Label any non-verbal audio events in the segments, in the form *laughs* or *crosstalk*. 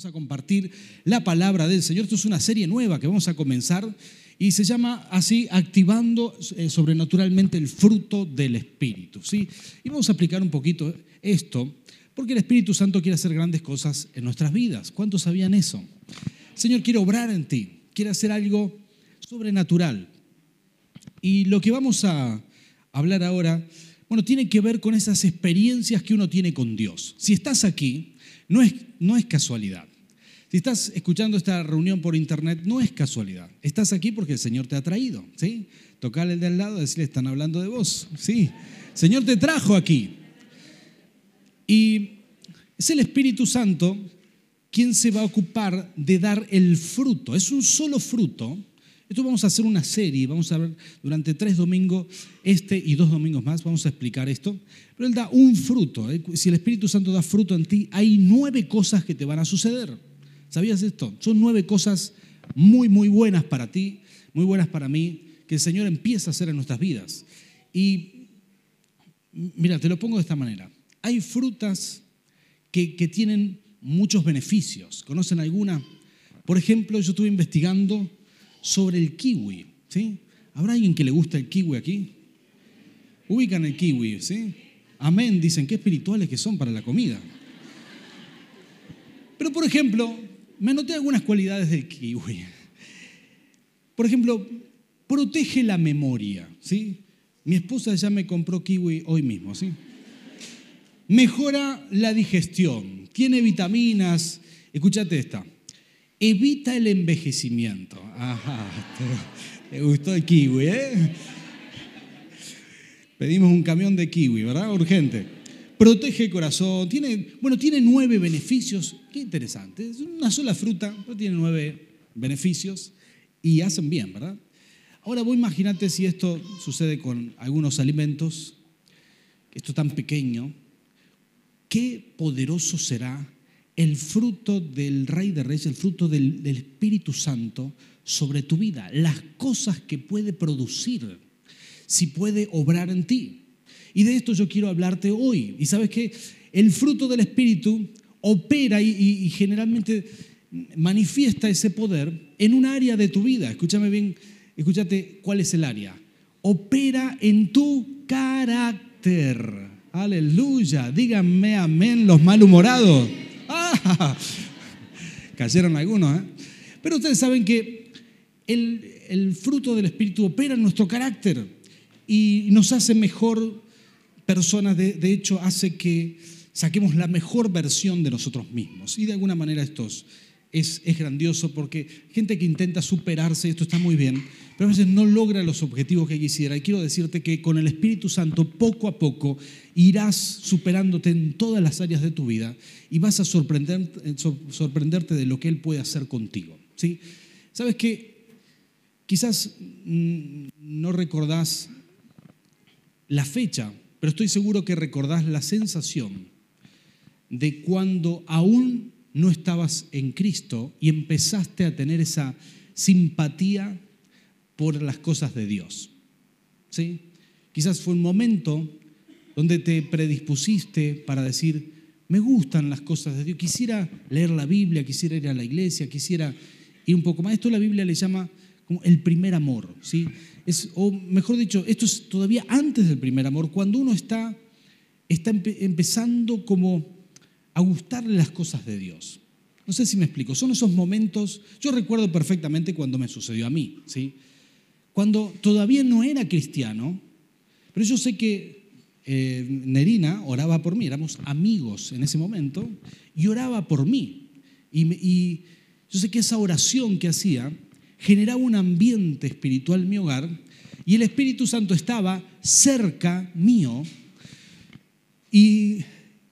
Vamos a compartir la palabra del Señor. Esto es una serie nueva que vamos a comenzar y se llama así, activando eh, sobrenaturalmente el fruto del Espíritu. ¿sí? Y vamos a aplicar un poquito esto, porque el Espíritu Santo quiere hacer grandes cosas en nuestras vidas. ¿Cuántos sabían eso? Señor quiere obrar en ti, quiere hacer algo sobrenatural. Y lo que vamos a hablar ahora, bueno, tiene que ver con esas experiencias que uno tiene con Dios. Si estás aquí, no es, no es casualidad. Si estás escuchando esta reunión por internet, no es casualidad. Estás aquí porque el Señor te ha traído, ¿sí? Tocarle el de al lado, decirle, están hablando de vos, ¿sí? Señor te trajo aquí. Y es el Espíritu Santo quien se va a ocupar de dar el fruto. Es un solo fruto. Esto vamos a hacer una serie, vamos a ver durante tres domingos, este y dos domingos más, vamos a explicar esto. Pero Él da un fruto. ¿eh? Si el Espíritu Santo da fruto en ti, hay nueve cosas que te van a suceder. ¿Sabías esto? Son nueve cosas muy, muy buenas para ti, muy buenas para mí, que el Señor empieza a hacer en nuestras vidas. Y mira, te lo pongo de esta manera. Hay frutas que, que tienen muchos beneficios. ¿Conocen alguna? Por ejemplo, yo estuve investigando sobre el kiwi. ¿sí? ¿Habrá alguien que le gusta el kiwi aquí? Ubican el kiwi, ¿sí? Amén, dicen, qué espirituales que son para la comida. Pero, por ejemplo, me anoté algunas cualidades del kiwi. Por ejemplo, protege la memoria, ¿sí? Mi esposa ya me compró kiwi hoy mismo, ¿sí? Mejora la digestión, tiene vitaminas. Escúchate esta. Evita el envejecimiento. Ajá, te, gustó el kiwi, ¿eh? Pedimos un camión de kiwi, ¿verdad? Urgente. Protege el corazón. Tiene, bueno, tiene nueve beneficios. Qué interesante. Es una sola fruta, pero tiene nueve beneficios y hacen bien, ¿verdad? Ahora vos imagínate si esto sucede con algunos alimentos, esto tan pequeño, qué poderoso será el fruto del Rey de Reyes, el fruto del, del, Espíritu Santo sobre tu vida, las cosas que puede producir, si puede obrar en ti. Y de esto yo quiero hablarte hoy. Y sabes que el fruto del Espíritu opera y, generalmente manifiesta ese poder en un área de tu vida. Escúchame bien, escúchate cuál es el área. Opera en tu carácter. Aleluya. Díganme amén los malhumorados. Ah, *laughs* cayeron algunos, ¿eh? Pero ustedes saben que el, fruto del Espíritu opera en nuestro carácter y nos hace mejor personas, de, de, hecho, hace que saquemos la mejor versión de nosotros mismos. Y de alguna manera esto es, es grandioso porque gente que intenta superarse, esto está muy bien, pero a veces no logra los objetivos que quisiera. Y quiero decirte que con el Espíritu Santo, poco a poco, irás superándote en todas las áreas de tu vida y vas a sorprender, sorprenderte de lo que Él puede hacer contigo. ¿sí? ¿Sabes que Quizás mm, no recordás la fecha, pero estoy seguro que recordás la sensación de cuando aún no estabas en Cristo y empezaste a tener esa simpatía por las cosas de Dios. ¿Sí? Quizás fue un momento donde te predispusiste para decir, me gustan las cosas de Dios, quisiera leer la Biblia, quisiera ir a la iglesia, quisiera ir un poco más. Esto la Biblia le llama como el primer amor, ¿sí? O mejor dicho, esto es todavía antes del primer amor, cuando uno está, está empe empezando como a gustarle las cosas de Dios. No sé si me explico, son esos momentos, yo recuerdo perfectamente cuando me sucedió a mí, ¿sí? Cuando todavía no era cristiano, pero yo sé que eh, Nerina oraba por mí, éramos amigos en ese momento, y oraba por mí. Y, y yo sé que esa oración que hacía generaba un ambiente espiritual en mi hogar y el Espíritu Santo estaba cerca mío y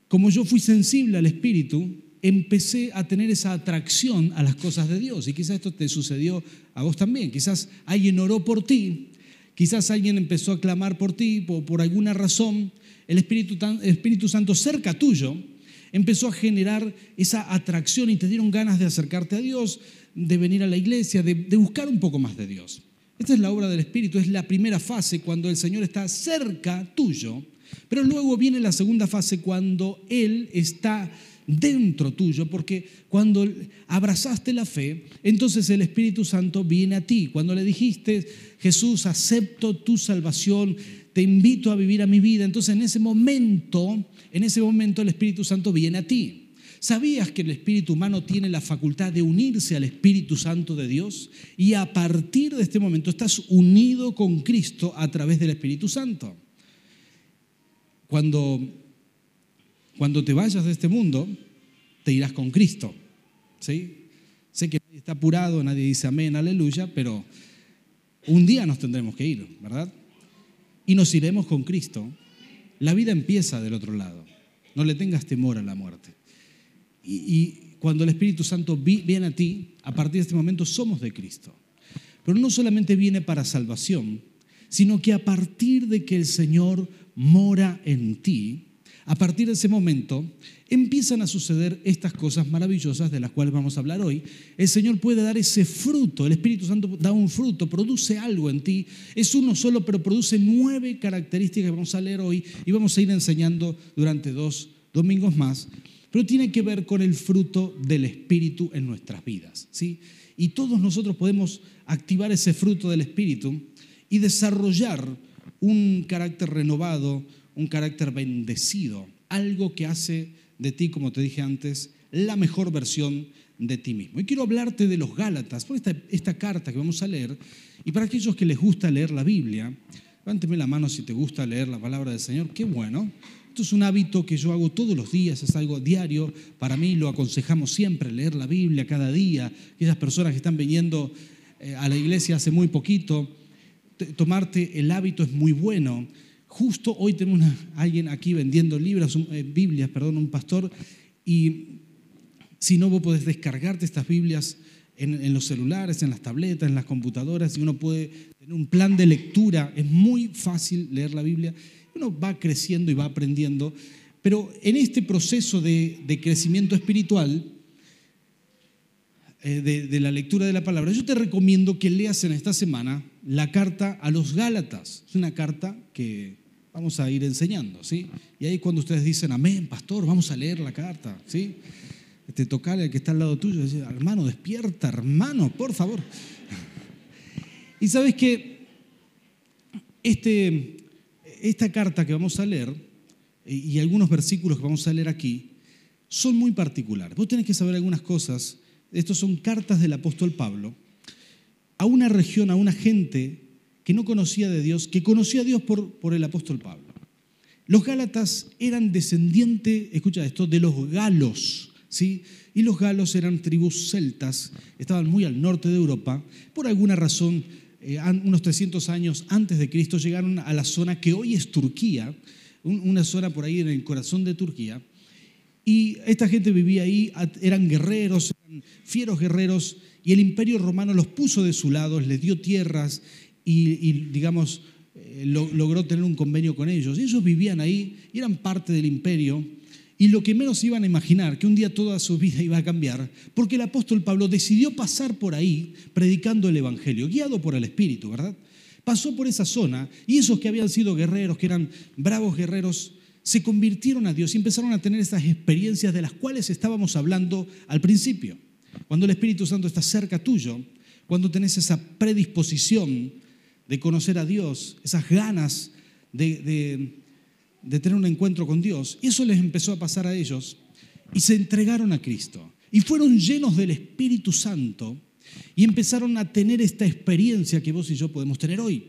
como yo fui sensible al Espíritu, empecé a tener esa atracción a las cosas de Dios. Y quizás esto te sucedió a vos también. Quizás alguien oró por ti, quizás alguien empezó a clamar por ti, por, por alguna razón, el Espíritu, el Espíritu Santo cerca tuyo empezó a generar esa atracción y te dieron ganas de acercarte a Dios, de venir a la iglesia, de, buscar un poco más de Dios. Esta es la obra del Espíritu, es la primera fase cuando el Señor está cerca tuyo, pero luego viene la segunda fase cuando Él está dentro tuyo, porque cuando abrazaste la fe, entonces el Espíritu Santo viene a ti. Cuando le dijiste, Jesús, acepto tu salvación, te invito a vivir a mi vida, entonces en ese momento, en ese momento el Espíritu Santo viene a ti. ¿Sabías que el espíritu humano tiene la facultad de unirse al Espíritu Santo de Dios? Y a partir de este momento estás unido con Cristo a través del Espíritu Santo. Cuando, cuando te vayas de este mundo, te irás con Cristo. ¿sí? Sé que nadie está apurado, nadie dice amén, aleluya, pero un día nos tendremos que ir, ¿verdad? Y nos iremos con Cristo. La vida empieza del otro lado. No le tengas temor a la muerte. Y, cuando el Espíritu Santo viene a ti, a partir de este momento somos de Cristo. Pero no solamente viene para salvación, sino que a partir de que el Señor mora en ti, a partir de ese momento empiezan a suceder estas cosas maravillosas de las cuales vamos a hablar hoy. El Señor puede dar ese fruto, el Espíritu Santo da un fruto, produce algo en ti. Es uno solo, pero produce nueve características que vamos a leer hoy y vamos a ir enseñando durante dos domingos más pero tiene que ver con el fruto del Espíritu en nuestras vidas. ¿sí? Y todos nosotros podemos activar ese fruto del Espíritu y desarrollar un carácter renovado, un carácter bendecido, algo que hace de ti, como te dije antes, la mejor versión de ti mismo. Y quiero hablarte de los Gálatas, por esta, esta carta que vamos a leer, y para aquellos que les gusta leer la Biblia, levánteme la mano si te gusta leer la palabra del Señor, qué bueno. Esto es un hábito que yo hago todos los días, es algo diario. Para mí lo aconsejamos siempre, leer la Biblia cada día. Esas personas que están viniendo eh, a la iglesia hace muy poquito, tomarte el hábito es muy bueno. Justo hoy tenemos alguien aquí vendiendo libros, eh, Biblias, perdón, un pastor, y si no, vos podés descargarte estas Biblias en, en, los celulares, en las tabletas, en las computadoras, y uno puede tener un plan de lectura. Es muy fácil leer la Biblia uno va creciendo y va aprendiendo, pero en este proceso de, crecimiento espiritual, eh, de, la lectura de la palabra, yo te recomiendo que leas en esta semana la carta a los Gálatas. Es una carta que vamos a ir enseñando, ¿sí? Y ahí cuando ustedes dicen, amén, pastor, vamos a leer la carta, ¿sí? Te toca al que está al lado tuyo, hermano, despierta, hermano, por favor. *laughs* Y sabes que este, esta carta que vamos a leer y algunos versículos que vamos a leer aquí son muy particulares. Vos tenés que saber algunas cosas. Estos son cartas del apóstol Pablo a una región, a una gente que no conocía de Dios, que conocía a Dios por, por el apóstol Pablo. Los Gálatas eran descendientes, escucha esto, de los galos, ¿sí? Y los galos eran tribus celtas, estaban muy al norte de Europa. Por alguna razón eh, unos 300 años antes de Cristo, llegaron a la zona que hoy es Turquía, una zona por ahí en el corazón de Turquía. Y esta gente vivía ahí, eran guerreros, fieros guerreros, y el imperio romano los puso de su lado, les dio tierras y, digamos, eh, logró tener un convenio con ellos. Y ellos vivían ahí y eran parte del imperio y lo que menos iban a imaginar, que un día toda su vida iba a cambiar, porque el apóstol Pablo decidió pasar por ahí predicando el Evangelio, guiado por el Espíritu, ¿verdad? Pasó por esa zona y esos que habían sido guerreros, que eran bravos guerreros, se convirtieron a Dios y empezaron a tener esas experiencias de las cuales estábamos hablando al principio. Cuando el Espíritu Santo está cerca tuyo, cuando tenés esa predisposición de conocer a Dios, esas ganas de, de tener un encuentro con Dios. Y eso les empezó a pasar a ellos y se entregaron a Cristo. Y fueron llenos del Espíritu Santo y empezaron a tener esta experiencia que vos y yo podemos tener hoy.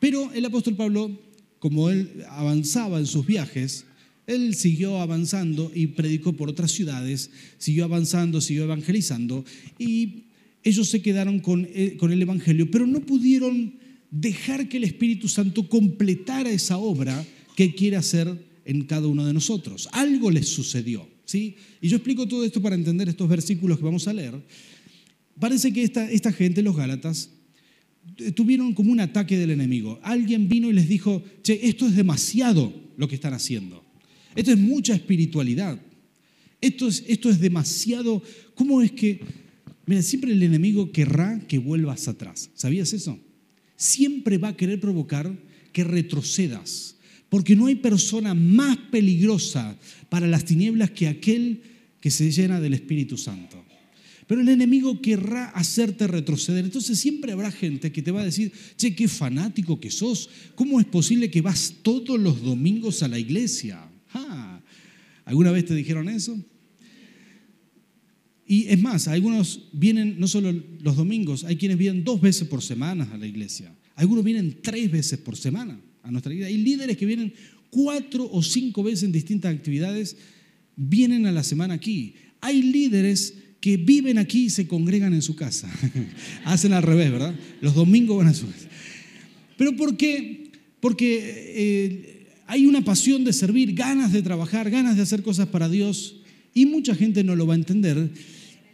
Pero el apóstol Pablo, como él avanzaba en sus viajes, él siguió avanzando y predicó por otras ciudades, siguió avanzando, siguió evangelizando y ellos se quedaron con, eh, con el Evangelio, pero no pudieron dejar que el Espíritu Santo completara esa obra qué quiere hacer en cada uno de nosotros. Algo les sucedió. ¿sí? Y yo explico todo esto para entender estos versículos que vamos a leer. Parece que esta, esta gente, los Gálatas, tuvieron como un ataque del enemigo. Alguien vino y les dijo, che, esto es demasiado lo que están haciendo. Esto es mucha espiritualidad. Esto es, esto es demasiado... ¿Cómo es que... Mira, siempre el enemigo querrá que vuelvas atrás. ¿Sabías eso? Siempre va a querer provocar que retrocedas, Porque no hay persona más peligrosa para las tinieblas que aquel que se llena del Espíritu Santo. Pero el enemigo querrá hacerte retroceder. Entonces siempre habrá gente que te va a decir, che, qué fanático que sos. ¿Cómo es posible que vas todos los domingos a la iglesia? ¿Alguna vez te dijeron eso? Y es más, algunos vienen no solo los domingos, hay quienes vienen dos veces por semana a la iglesia. Algunos vienen tres veces por semana a nuestra iglesia. Hay líderes que vienen cuatro o cinco veces en distintas actividades, vienen a la semana aquí. Hay líderes que viven aquí y se congregan en su casa. *laughs* Hacen al revés, ¿verdad? Los domingos van a su casa. ¿Pero por qué? Porque eh, hay una pasión de servir, ganas de trabajar, ganas de hacer cosas para Dios y mucha gente no lo va a entender.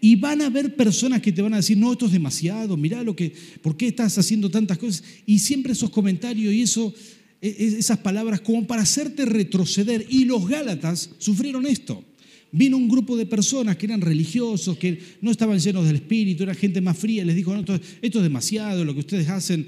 Y van a haber personas que te van a decir, no, esto es demasiado, mira lo que, ¿por qué estás haciendo tantas cosas? Y siempre esos comentarios y eso, esas palabras como para hacerte retroceder. Y los Gálatas sufrieron esto. Vino un grupo de personas que eran religiosos, que no estaban llenos del Espíritu, era gente más fría, les dijo, no, esto, esto es demasiado, lo que ustedes hacen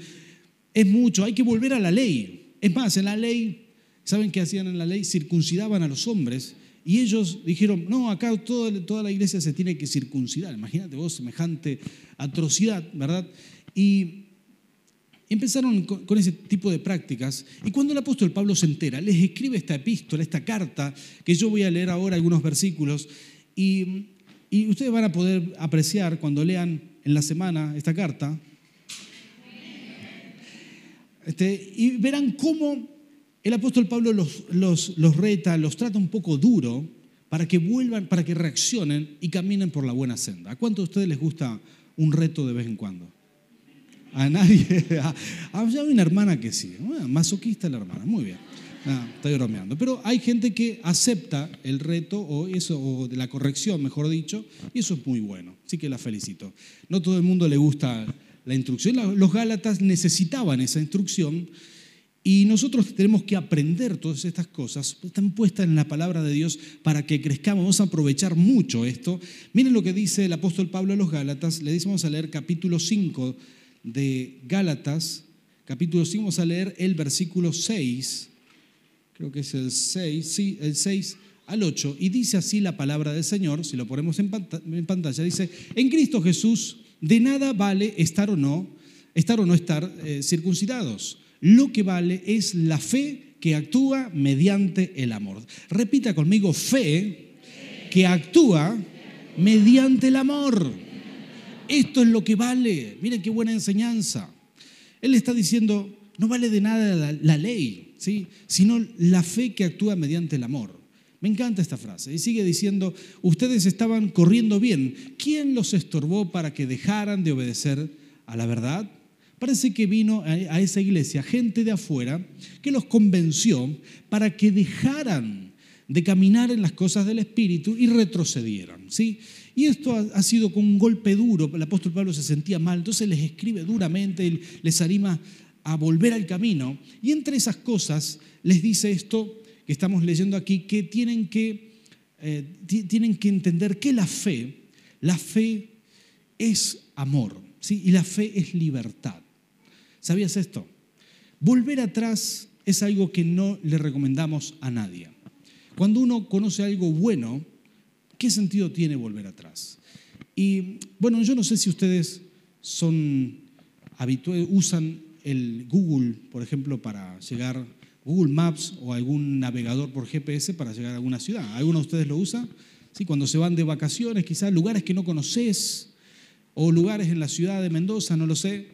es mucho, hay que volver a la ley. Es más, en la ley, ¿saben qué hacían en la ley? Circuncidaban a los hombres y ellos dijeron, no, acá toda, toda la iglesia se tiene que circuncidar. Imagínate vos semejante atrocidad, ¿verdad? Y empezaron con, ese tipo de prácticas. Y cuando el apóstol Pablo se entera, les escribe esta epístola, esta carta, que yo voy a leer ahora algunos versículos, y, ustedes van a poder apreciar cuando lean en la semana esta carta, este, y verán cómo el apóstol Pablo los, los, reta, los trata un poco duro para que vuelvan, para que reaccionen y caminen por la buena senda. ¿A cuánto de ustedes les gusta un reto de vez en cuando? A nadie. *laughs* Ah, hay una hermana que sí. Ah, masoquista la hermana. Muy bien. Ah, estoy bromeando. Pero hay gente que acepta el reto o eso, o de la corrección, mejor dicho, y eso es muy bueno. Así que la felicito. No todo el mundo le gusta la instrucción. Los Gálatas necesitaban esa instrucción y nosotros tenemos que aprender todas estas cosas, están puestas en la palabra de Dios para que crezcamos. Vamos a aprovechar mucho esto. Miren lo que dice el apóstol Pablo a los Gálatas. Le decimos a leer capítulo 5 de Gálatas. Capítulo 5, vamos a leer el versículo 6. Creo que es el 6, sí, el 6 al 8. Y dice así la palabra del Señor, si lo ponemos en pantalla, dice, en Cristo Jesús de nada vale estar o no, estar o no estar eh, circuncidados lo que vale es la fe que actúa mediante el amor. Repita conmigo, fe que actúa mediante el amor. Esto es lo que vale. Miren qué buena enseñanza. Él está diciendo, no vale de nada la, ley, ¿sí? sino la fe que actúa mediante el amor. Me encanta esta frase. Y sigue diciendo, ustedes estaban corriendo bien. ¿Quién los estorbó para que dejaran de obedecer a la verdad? Parece que vino a esa iglesia gente de afuera que los convenció para que dejaran de caminar en las cosas del Espíritu y retrocedieran. ¿sí? Y esto ha, sido con un golpe duro. El apóstol Pablo se sentía mal, entonces les escribe duramente, les anima a volver al camino. Y entre esas cosas les dice esto que estamos leyendo aquí, que tienen que, eh, tienen que entender que la fe, la fe es amor, ¿sí? y la fe es libertad. ¿Sabías esto? Volver atrás es algo que no le recomendamos a nadie. Cuando uno conoce algo bueno, ¿qué sentido tiene volver atrás? Y bueno, yo no sé si ustedes son usan el Google, por ejemplo, para llegar, Google Maps o algún navegador por GPS para llegar a alguna ciudad. ¿Alguno de ustedes lo usa? ¿Sí? Cuando se van de vacaciones, quizás lugares que no conoces, o lugares en la ciudad de Mendoza, no lo sé,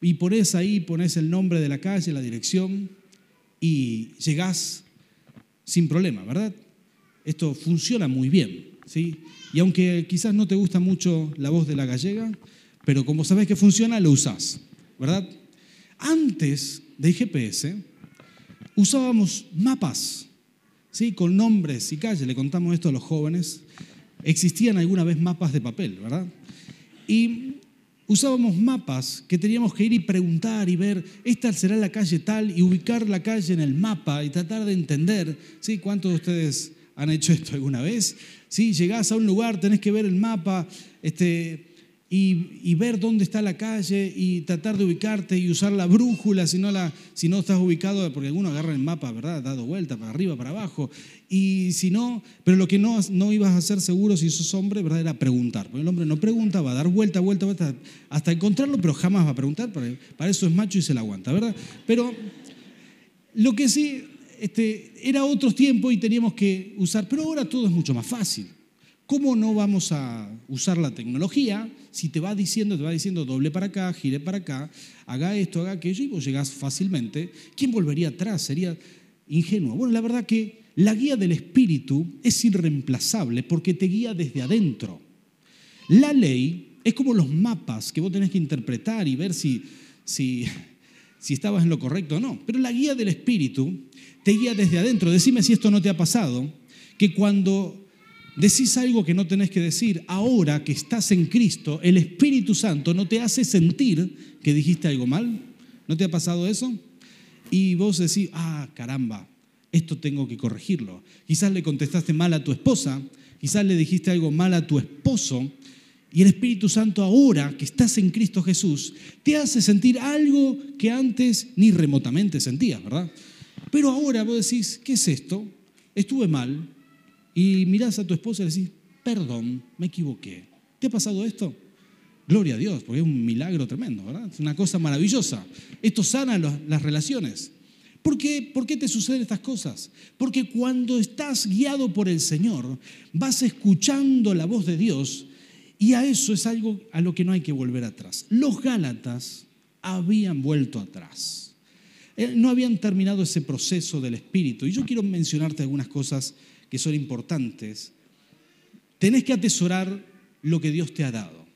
y pones ahí, pones el nombre de la calle, la dirección y llegás sin problema, ¿verdad? Esto funciona muy bien, ¿sí? Y aunque quizás no te gusta mucho la voz de la gallega, pero como sabes que funciona, lo usás, ¿verdad? Antes de GPS usábamos mapas, ¿sí? Con nombres y calles, le contamos esto a los jóvenes. Existían alguna vez mapas de papel, ¿verdad? Y usábamos mapas que teníamos que ir y preguntar y ver, esta será la calle tal, y ubicar la calle en el mapa y tratar de entender. ¿sí? ¿Cuántos de ustedes han hecho esto alguna vez? ¿Sí? Llegás a un lugar, tenés que ver el mapa, este, y, ver dónde está la calle y tratar de ubicarte y usar la brújula si no, la, si no estás ubicado, porque algunos agarran el mapa, ¿verdad? Dado vuelta para arriba, para abajo. Y si no, pero lo que no, no ibas a hacer seguro si sos hombre, ¿verdad? Era preguntar. Porque el hombre no pregunta, va a dar vuelta, vuelta, vuelta, hasta encontrarlo, pero jamás va a preguntar. Para eso es macho y se la aguanta, ¿verdad? Pero lo que sí, este, era otro tiempo y teníamos que usar, pero ahora todo es mucho más fácil. ¿Cómo no vamos a usar la tecnología si te va diciendo, te va diciendo doble para acá, gire para acá, haga esto, haga aquello y vos llegás fácilmente? ¿Quién volvería atrás? Sería ingenuo. Bueno, la verdad que la guía del espíritu es irreemplazable porque te guía desde adentro. La ley es como los mapas que vos tenés que interpretar y ver si, si, si estabas en lo correcto o no. Pero la guía del espíritu te guía desde adentro. Decime si esto no te ha pasado, que cuando decís algo que no tenés que decir, ahora que estás en Cristo, el Espíritu Santo no te hace sentir que dijiste algo mal. ¿No te ha pasado eso? Y vos decís, ah, caramba, esto tengo que corregirlo. Quizás le contestaste mal a tu esposa, quizás le dijiste algo mal a tu esposo, y el Espíritu Santo ahora que estás en Cristo Jesús te hace sentir algo que antes ni remotamente sentías, ¿verdad? Pero ahora vos decís, ¿qué es esto? Estuve mal, y mirás a tu esposa y decís, perdón, me equivoqué. ¿Te ha pasado esto? Gloria a Dios, porque es un milagro tremendo, ¿verdad? Es una cosa maravillosa. Esto sana las relaciones. ¿Por qué? ¿Por qué te suceden estas cosas? Porque cuando estás guiado por el Señor, vas escuchando la voz de Dios y a eso es algo a lo que no hay que volver atrás. Los Gálatas habían vuelto atrás. Eh, no habían terminado ese proceso del Espíritu. Y yo quiero mencionarte algunas cosas que son importantes, tenés que atesorar lo que Dios te ha dado.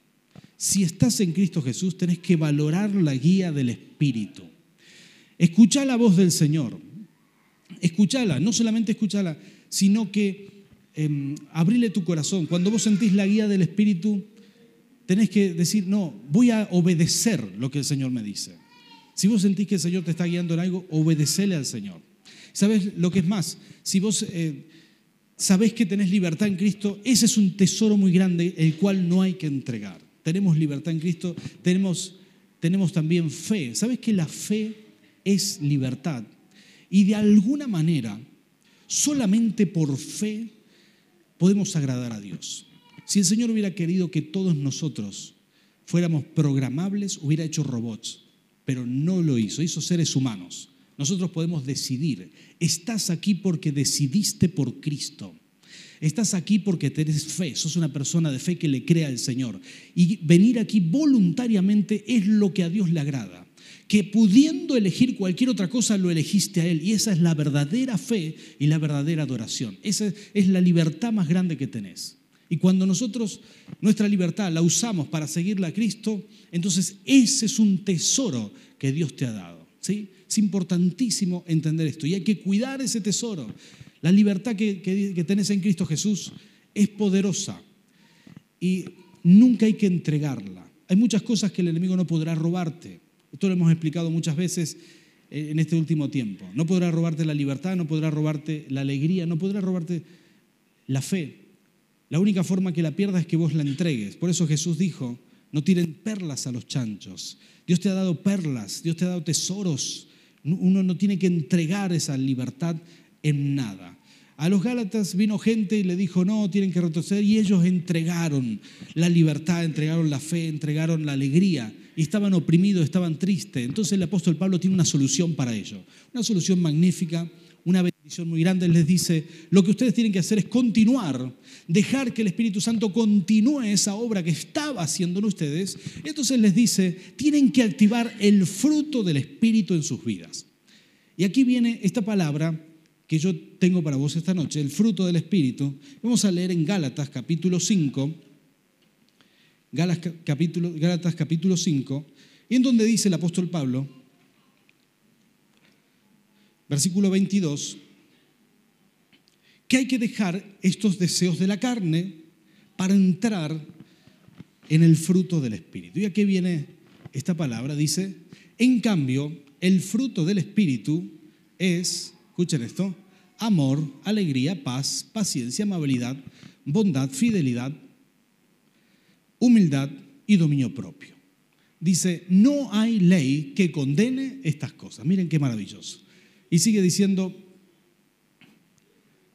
Si estás en Cristo Jesús, tenés que valorar la guía del Espíritu. Escucha la voz del Señor. Escuchala, no solamente escuchala, sino que eh, abrile tu corazón. Cuando vos sentís la guía del Espíritu, tenés que decir, no, voy a obedecer lo que el Señor me dice. Si vos sentís que el Señor te está guiando en algo, obedecele al Señor. ¿Sabes lo que es más? Si vos eh, sabés que tenés libertad en Cristo, ese es un tesoro muy grande, el cual no hay que entregar. Tenemos libertad en Cristo, tenemos, tenemos también fe. ¿Sabes que la fe es libertad? Y de alguna manera, solamente por fe podemos agradar a Dios. Si el Señor hubiera querido que todos nosotros fuéramos programables, hubiera hecho robots, pero no lo hizo, hizo seres humanos. Nosotros podemos decidir. Estás aquí porque decidiste por Cristo. Estás aquí porque tienes fe, sos una persona de fe que le crea al Señor. Y venir aquí voluntariamente es lo que a Dios le agrada. Que pudiendo elegir cualquier otra cosa, lo elegiste a Él. Y esa es la verdadera fe y la verdadera adoración. Esa es la libertad más grande que tenés. Y cuando nosotros nuestra libertad la usamos para seguirle a Cristo, entonces ese es un tesoro que Dios te ha dado. ¿sí? Es importantísimo entender esto y hay que cuidar ese tesoro. La libertad que, que, tenés en Cristo Jesús es poderosa y nunca hay que entregarla. Hay muchas cosas que el enemigo no podrá robarte. Esto lo hemos explicado muchas veces eh, en este último tiempo. No podrá robarte la libertad, no podrá robarte la alegría, no podrá robarte la fe. La única forma que la pierdas es que vos la entregues. Por eso Jesús dijo, no tiren perlas a los chanchos. Dios te ha dado perlas, Dios te ha dado tesoros uno no tiene que entregar esa libertad en nada. A los Gálatas vino gente y le dijo, no, tienen que retroceder, y ellos entregaron la libertad, entregaron la fe, entregaron la alegría, y estaban oprimidos, estaban tristes. Entonces el apóstol Pablo tiene una solución para ello, una solución magnífica, una bendición muy grande. Él les dice, lo que ustedes tienen que hacer es continuar, dejar que el Espíritu Santo continúe esa obra que estaba haciendo en ustedes. Entonces les dice, tienen que activar el fruto del Espíritu en sus vidas. Y aquí viene esta palabra que yo tengo para vos esta noche, el fruto del Espíritu. Vamos a leer en Gálatas capítulo 5, Gálatas capítulo, Gálatas capítulo 5, y en donde dice el apóstol Pablo, versículo 22, que hay que dejar estos deseos de la carne para entrar en el fruto del Espíritu. ¿Y aquí viene esta palabra? Dice, en cambio, el fruto del Espíritu es escuchen esto, amor, alegría, paz, paciencia, amabilidad, bondad, fidelidad, humildad y dominio propio. Dice, no hay ley que condene estas cosas. Miren qué maravilloso. Y sigue diciendo,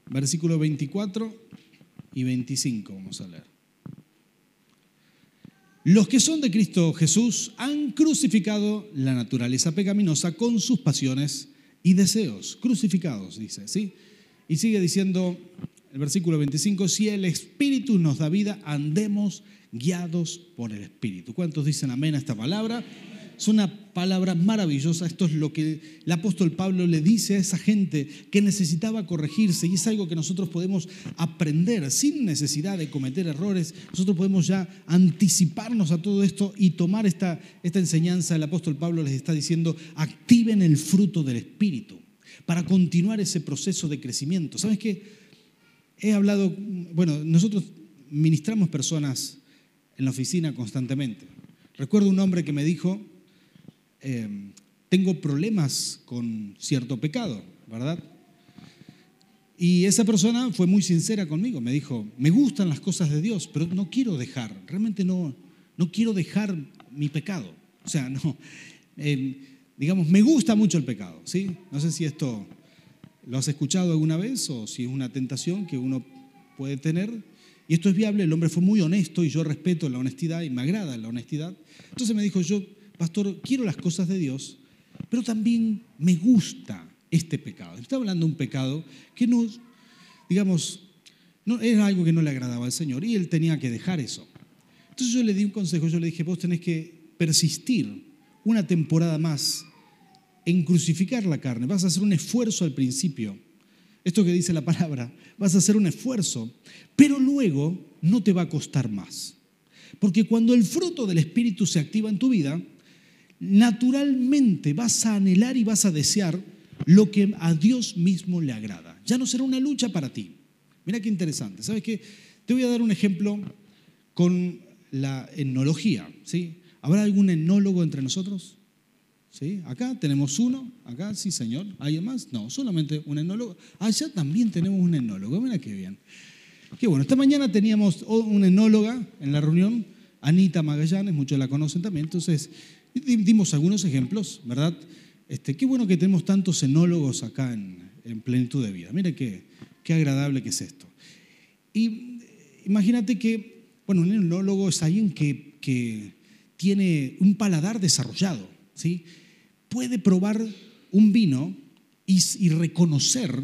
versículo 24 y 25, vamos a leer. Los que son de Cristo Jesús han crucificado la naturaleza pecaminosa con sus pasiones y deseos. Crucificados, dice, ¿sí? Y sigue diciendo el versículo 25, si el Espíritu nos da vida, andemos guiados por el Espíritu. ¿Cuántos dicen amén a esta palabra? Es una palabra maravillosa. Esto es lo que el apóstol Pablo le dice a esa gente que necesitaba corregirse y es algo que nosotros podemos aprender sin necesidad de cometer errores. Nosotros podemos ya anticiparnos a todo esto y tomar esta, esta enseñanza. El apóstol Pablo les está diciendo, activen el fruto del Espíritu para continuar ese proceso de crecimiento. ¿Sabes qué? He hablado, bueno, nosotros ministramos personas en la oficina constantemente. Recuerdo un hombre que me dijo, Em, tengo problemas con cierto pecado, ¿verdad? Y esa persona fue muy sincera conmigo, me dijo, me gustan las cosas de Dios, pero no quiero dejar, realmente no, no quiero dejar mi pecado. O sea, no, em, digamos, me gusta mucho el pecado, ¿sí? No sé si esto lo has escuchado alguna vez o si es una tentación que uno puede tener. Y esto es viable, el hombre fue muy honesto y yo respeto la honestidad y me agrada la honestidad. Entonces me dijo, yo pastor, quiero las cosas de Dios, pero también me gusta este pecado. Está hablando de un pecado que no, digamos, no, era algo que no le agradaba al Señor y él tenía que dejar eso. Entonces yo le di un consejo, yo le dije, vos tenés que persistir una temporada más en crucificar la carne, vas a hacer un esfuerzo al principio. Esto que dice la palabra, vas a hacer un esfuerzo, pero luego no te va a costar más. Porque cuando el fruto del Espíritu se activa en tu vida, naturalmente vas a anhelar y vas a desear lo que a Dios mismo le agrada. Ya no será una lucha para ti. Mira qué interesante. ¿Sabes qué? Te voy a dar un ejemplo con la etnología. ¿sí? ¿Habrá algún etnólogo entre nosotros? Acá tenemos uno, acá sí, señor. ¿Hay más? No, solamente un etnólogo. Allá también tenemos un etnólogo. Mira qué bien. Qué bueno. Esta mañana teníamos una etnóloga en la reunión, Anita Magallanes, muchos la conocen también. Entonces, Dimos algunos ejemplos, ¿verdad? Este, qué bueno que tenemos tantos enólogos acá en, plenitud de vida. Mire qué, qué agradable que es esto. Y imagínate que, bueno, un enólogo es alguien que, que tiene un paladar desarrollado, ¿sí? Puede probar un vino y, reconocer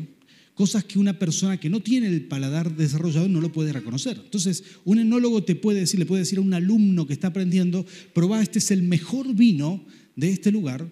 cosas que una persona que no tiene el paladar desarrollado no lo puede reconocer. Entonces, un enólogo te puede decir, le puede decir a un alumno que está aprendiendo, probá, este es el mejor vino de este lugar,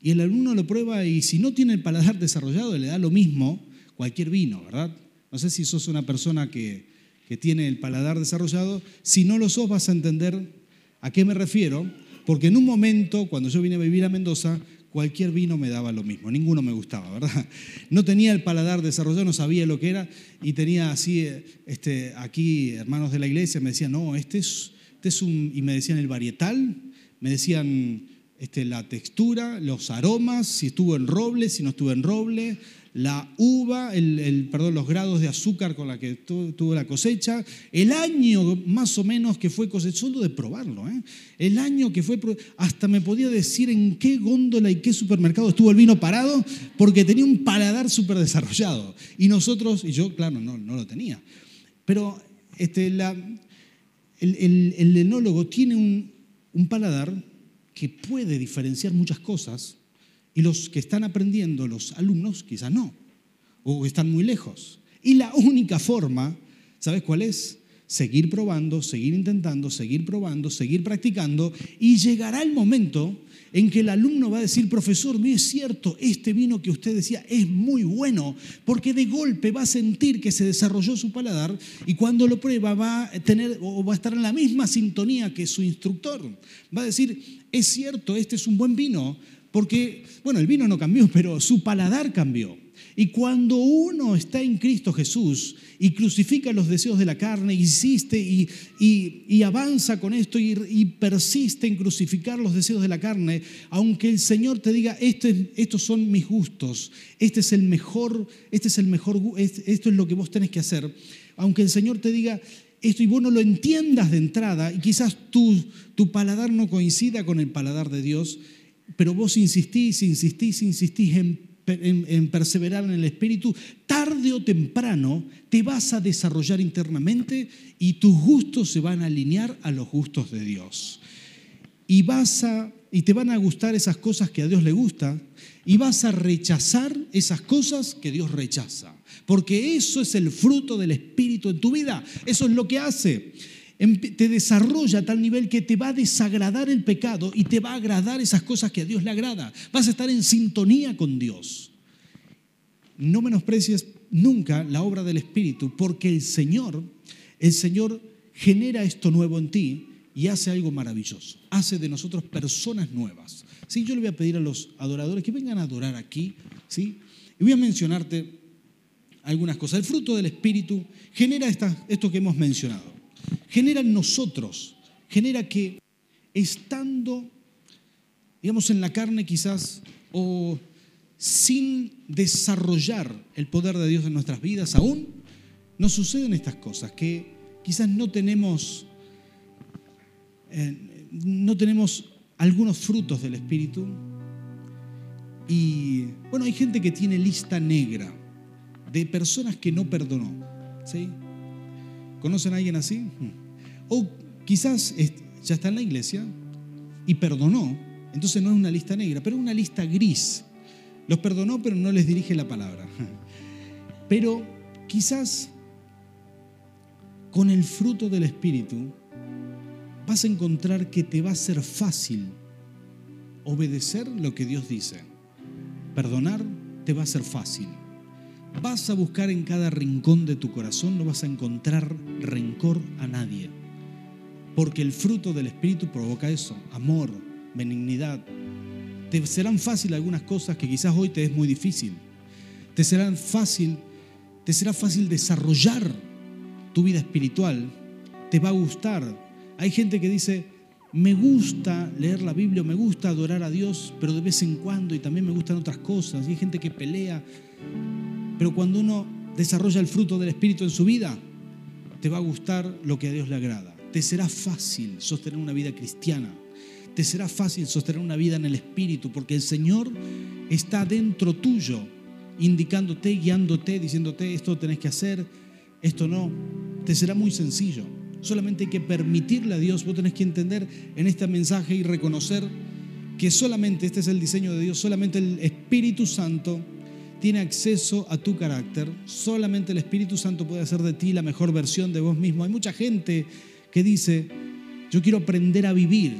y el alumno lo prueba y si no tiene el paladar desarrollado, le da lo mismo cualquier vino, ¿verdad? No sé si sos una persona que, que tiene el paladar desarrollado, si no lo sos vas a entender a qué me refiero, porque en un momento, cuando yo vine a vivir a Mendoza, cualquier vino me daba lo mismo, ninguno me gustaba, ¿verdad? No tenía el paladar desarrollado, no sabía lo que era y tenía así, este, aquí hermanos de la iglesia me decían, no, este es, este es un, y me decían el varietal, me decían este, la textura, los aromas, si estuvo en roble, si no estuvo en roble, la uva, el, perdón, los grados de azúcar con la que tuvo la cosecha, el año más o menos que fue cosecha, solo de probarlo, ¿eh? el año que fue, hasta me podía decir en qué góndola y qué supermercado estuvo el vino parado, porque tenía un paladar súper desarrollado. Y nosotros, y yo, claro, no, no lo tenía. Pero este, el, el, el, enólogo tiene un, un paladar que puede diferenciar muchas cosas y los que están aprendiendo, los alumnos, quizás no, o están muy lejos. Y la única forma, ¿sabes cuál es? Seguir probando, seguir intentando, seguir probando, seguir practicando, y llegará el momento en que el alumno va a decir, profesor, mire, es cierto, este vino que usted decía es muy bueno, porque de golpe va a sentir que se desarrolló su paladar y cuando lo prueba va a tener o va a estar en la misma sintonía que su instructor. Va a decir, es cierto, este es un buen vino, porque, bueno, el vino no cambió, *laughs* pero su paladar cambió. Y cuando uno está en Cristo Jesús y crucifica los deseos de la carne, insiste y, avanza con esto y, persiste en crucificar los deseos de la carne, aunque el Señor te diga, este, estos son mis gustos, este es el mejor, este es el mejor, esto es lo que vos tenés que hacer, aunque el Señor te diga, esto y vos no lo entiendas de entrada y quizás tu, tu paladar no coincida con el paladar de Dios, pero vos insistís, insistís, insistís en, perseverar en el Espíritu, tarde o temprano te vas a desarrollar internamente y tus gustos se van a alinear a los gustos de Dios. Y, vas a, y te van a gustar esas cosas que a Dios le gusta y vas a rechazar esas cosas que Dios rechaza. Porque eso es el fruto del Espíritu en tu vida. Eso es lo que hace te desarrolla a tal nivel que te va a desagradar el pecado y te va a agradar esas cosas que a Dios le agrada. Vas a estar en sintonía con Dios. No menosprecies nunca la obra del Espíritu, porque el Señor, el Señor genera esto nuevo en ti y hace algo maravilloso. Hace de nosotros personas nuevas. ¿Sí? Yo le voy a pedir a los adoradores que vengan a adorar aquí. ¿sí? Y voy a mencionarte algunas cosas. El fruto del Espíritu genera esto que hemos mencionado genera en nosotros, genera que estando, digamos, en la carne quizás, o sin desarrollar el poder de Dios en nuestras vidas aún, nos suceden estas cosas, que quizás no tenemos, eh, no tenemos algunos frutos del Espíritu. Y bueno, hay gente que tiene lista negra de personas que no perdonó. ¿sí? ¿Conocen a alguien así? O quizás ya está en la iglesia y perdonó, entonces no es una lista negra, pero es una lista gris. Los perdonó, pero no les dirige la palabra. Pero quizás con el fruto del Espíritu vas a encontrar que te va a ser fácil obedecer lo que Dios dice. Perdonar te va a ser fácil. Vas a buscar en cada rincón de tu corazón, no vas a encontrar rencor a nadie. Porque el fruto del Espíritu provoca eso, amor, benignidad. Te serán fácil algunas cosas que quizás hoy te es muy difícil. Te serán fácil, te será fácil desarrollar tu vida espiritual. Te va a gustar. Hay gente que dice, me gusta leer la Biblia, me gusta adorar a Dios, pero de vez en cuando y también me gustan otras cosas. Y hay gente que pelea pero cuando uno desarrolla el fruto del Espíritu en su vida, te va a gustar lo que a Dios le agrada. Te será fácil sostener una vida cristiana. Te será fácil sostener una vida en el Espíritu, porque el Señor está dentro tuyo, indicándote, guiándote, diciéndote, esto tenés que hacer, esto no. Te será muy sencillo. Solamente hay que permitirle a Dios. Vos tenés que entender en este mensaje y reconocer que solamente, este es el diseño de Dios, solamente el Espíritu Santo tiene acceso a tu carácter. Solamente el Espíritu Santo puede hacer de ti la mejor versión de vos mismo. Hay mucha gente que dice, yo quiero aprender a vivir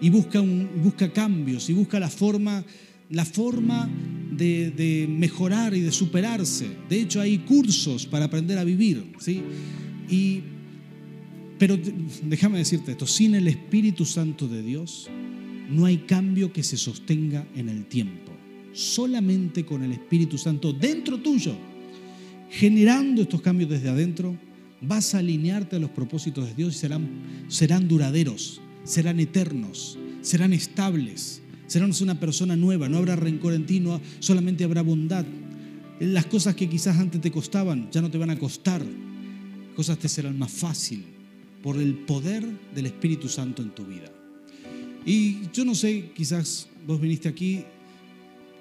y busca, un, busca cambios y busca la forma, la forma de, de, mejorar y de superarse. De hecho, hay cursos para aprender a vivir. ¿sí? Y, pero déjame decirte esto, sin el Espíritu Santo de Dios no hay cambio que se sostenga en el tiempo solamente con el Espíritu Santo dentro tuyo, generando estos cambios desde adentro, vas a alinearte a los propósitos de Dios y serán, duraderos, serán eternos, serán estables, serán una persona nueva, no habrá rencor en ti, solamente habrá bondad. Las cosas que quizás antes te costaban ya no te van a costar, cosas te serán más fácil por el poder del Espíritu Santo en tu vida. Y yo no sé, quizás vos viniste aquí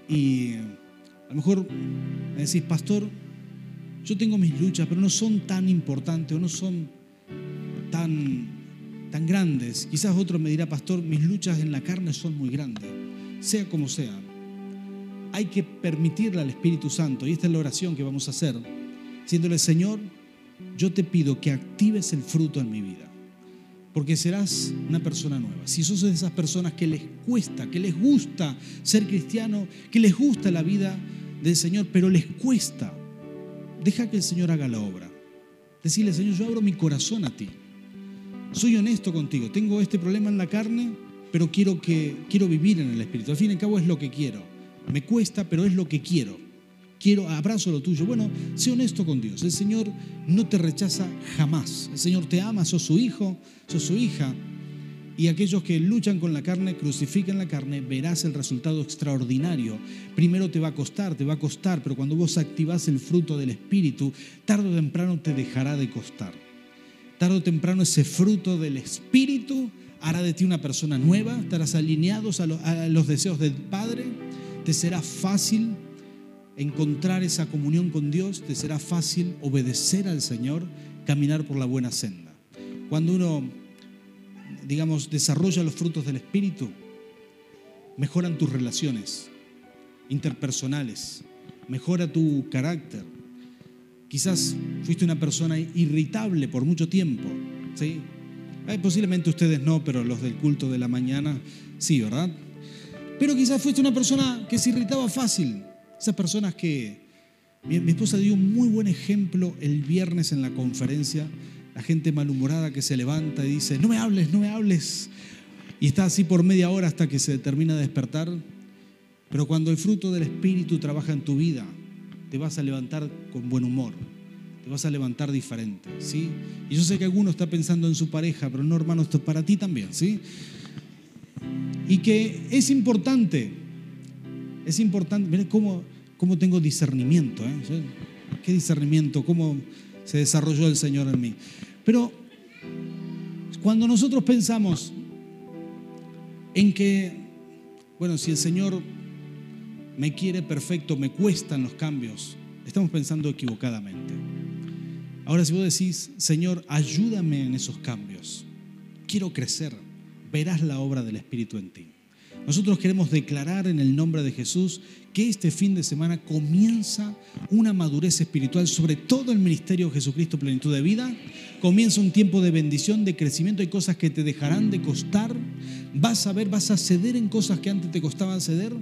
y a lo mejor me decís, pastor, yo tengo mis luchas, pero no son tan importantes o no son tan, tan grandes. Quizás otro me dirá, pastor, mis luchas en la carne son muy grandes. Sea como sea, hay que permitirle al Espíritu Santo, y esta es la oración que vamos a hacer, diciéndole, Señor, yo te pido que actives el fruto en mi vida porque serás una persona nueva. Si sos de esas personas que les cuesta, que les gusta ser cristiano, que les gusta la vida del Señor, pero les cuesta, deja que el Señor haga la obra. Decirle, Señor, yo abro mi corazón a ti. Soy honesto contigo. Tengo este problema en la carne, pero quiero, que, quiero vivir en el Espíritu. Al fin y al cabo es lo que quiero. Me cuesta, pero es lo que quiero quiero, abrazo lo tuyo. Bueno, sé honesto con Dios. El Señor no te rechaza jamás. El Señor te ama, sos su hijo, sos su hija. Y aquellos que luchan con la carne, crucifican la carne, verás el resultado extraordinario. Primero te va a costar, te va a costar, pero cuando vos activás el fruto del Espíritu, tarde o temprano te dejará de costar. tarde o temprano ese fruto del Espíritu hará de ti una persona nueva, estarás alineado a, los deseos del Padre, te será fácil encontrar esa comunión con Dios, te será fácil obedecer al Señor, caminar por la buena senda. Cuando uno, digamos, desarrolla los frutos del Espíritu, mejoran tus relaciones interpersonales, mejora tu carácter. Quizás fuiste una persona irritable por mucho tiempo, ¿sí? Eh, posiblemente ustedes no, pero los del culto de la mañana sí, ¿verdad? Pero quizás fuiste una persona que se irritaba fácil. Esas personas que... Mi, esposa dio un muy buen ejemplo el viernes en la conferencia. La gente malhumorada que se levanta y dice, no me hables, no me hables. Y está así por media hora hasta que se termina de despertar. Pero cuando el fruto del Espíritu trabaja en tu vida, te vas a levantar con buen humor te vas a levantar diferente, ¿sí? Y yo sé que alguno está pensando en su pareja, pero no, hermano, esto es para ti también, ¿sí? Y que es importante, es importante, miren cómo, cómo tengo discernimiento, ¿eh? ¿Qué discernimiento? ¿Cómo se desarrolló el Señor en mí? Pero cuando nosotros pensamos en que, bueno, si el Señor me quiere perfecto, me cuestan los cambios, estamos pensando equivocadamente. Ahora si vos decís, Señor, ayúdame en esos cambios, quiero crecer, verás la obra del Espíritu en ti. Nosotros queremos declarar en el nombre de Jesús que este fin de semana comienza una madurez espiritual sobre todo el ministerio de Jesucristo Plenitud de Vida. Comienza un tiempo de bendición, de crecimiento. Hay cosas que te dejarán de costar. Vas a ver, vas a ceder en cosas que antes te costaban ceder.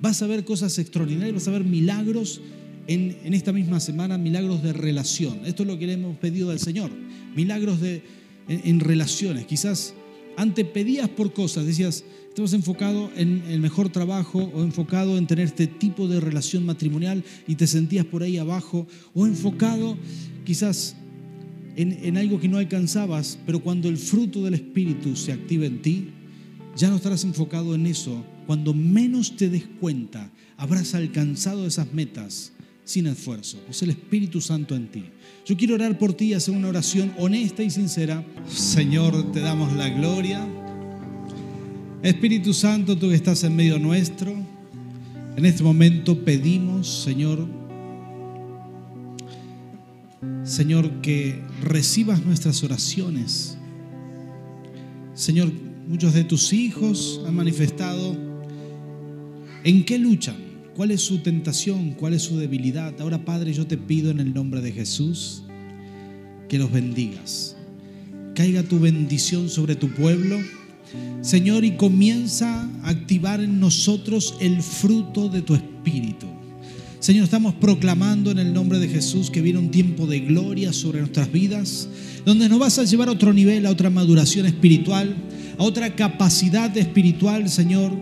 Vas a ver cosas extraordinarias, vas a ver milagros en, esta misma semana milagros de relación. Esto es lo que le hemos pedido al Señor. Milagros de, en, relaciones. Quizás antes pedías por cosas, decías, estabas enfocado en el mejor trabajo o enfocado en tener este tipo de relación matrimonial y te sentías por ahí abajo o enfocado quizás en, en algo que no alcanzabas, pero cuando el fruto del Espíritu se activa en ti, ya no estarás enfocado en eso. Cuando menos te des cuenta, habrás alcanzado esas metas sin esfuerzo. Es el Espíritu Santo en ti. Yo quiero orar por ti y hacer una oración honesta y sincera. Señor, te damos la gloria. Espíritu Santo, tú que estás en medio nuestro, en este momento pedimos, Señor, Señor, que recibas nuestras oraciones. Señor, muchos de tus hijos han manifestado en qué luchan cuál es su tentación, cuál es su debilidad. Ahora, Padre, yo te pido en el nombre de Jesús que los bendigas. Caiga tu bendición sobre tu pueblo. Señor, y comienza a activar en nosotros el fruto de tu espíritu. Señor, estamos proclamando en el nombre de Jesús que viene un tiempo de gloria sobre nuestras vidas, donde nos vas a llevar a otro nivel, a otra maduración espiritual, a otra capacidad espiritual, Señor.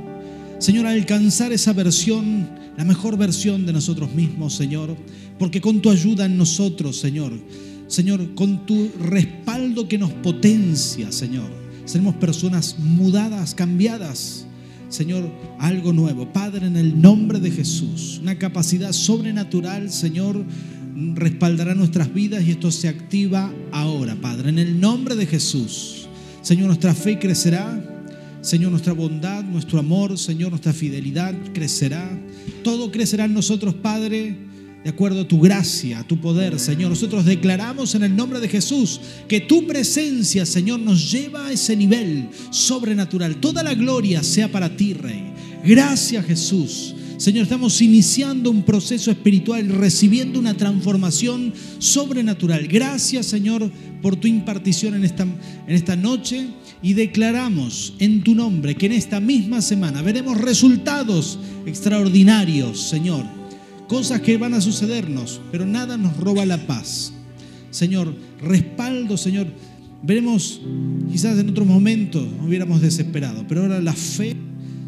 Señor, alcanzar esa versión la mejor versión de nosotros mismos, Señor, porque con tu ayuda en nosotros, Señor, Señor, con tu respaldo que nos potencia, Señor, seremos personas mudadas, cambiadas, Señor, algo nuevo. Padre, en el nombre de Jesús, una capacidad sobrenatural, Señor, respaldará nuestras vidas y esto se activa ahora, Padre, en el nombre de Jesús. Señor, nuestra fe crecerá, Señor, nuestra bondad, nuestro amor, Señor, nuestra fidelidad crecerá. Todo crecerá en nosotros, Padre, de acuerdo a tu gracia, a tu poder, Señor. Nosotros declaramos en el nombre de Jesús que tu presencia, Señor, nos lleva a ese nivel sobrenatural. Toda la gloria sea para ti, Rey. Gracias, Jesús. Señor, estamos iniciando un proceso espiritual, recibiendo una transformación sobrenatural. Gracias, Señor, por tu impartición en esta, en esta noche y declaramos en tu nombre que en esta misma semana veremos resultados extraordinarios, Señor. Cosas que van a sucedernos, pero nada nos roba la paz. Señor, respaldo, Señor. Veremos, quizás en otro momento hubiéramos desesperado, pero ahora la fe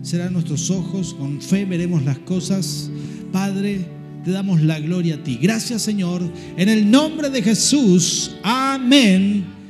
será nuestros ojos, con fe veremos las cosas. Padre, te damos la gloria a ti. Gracias, Señor. En el nombre de Jesús. Amén.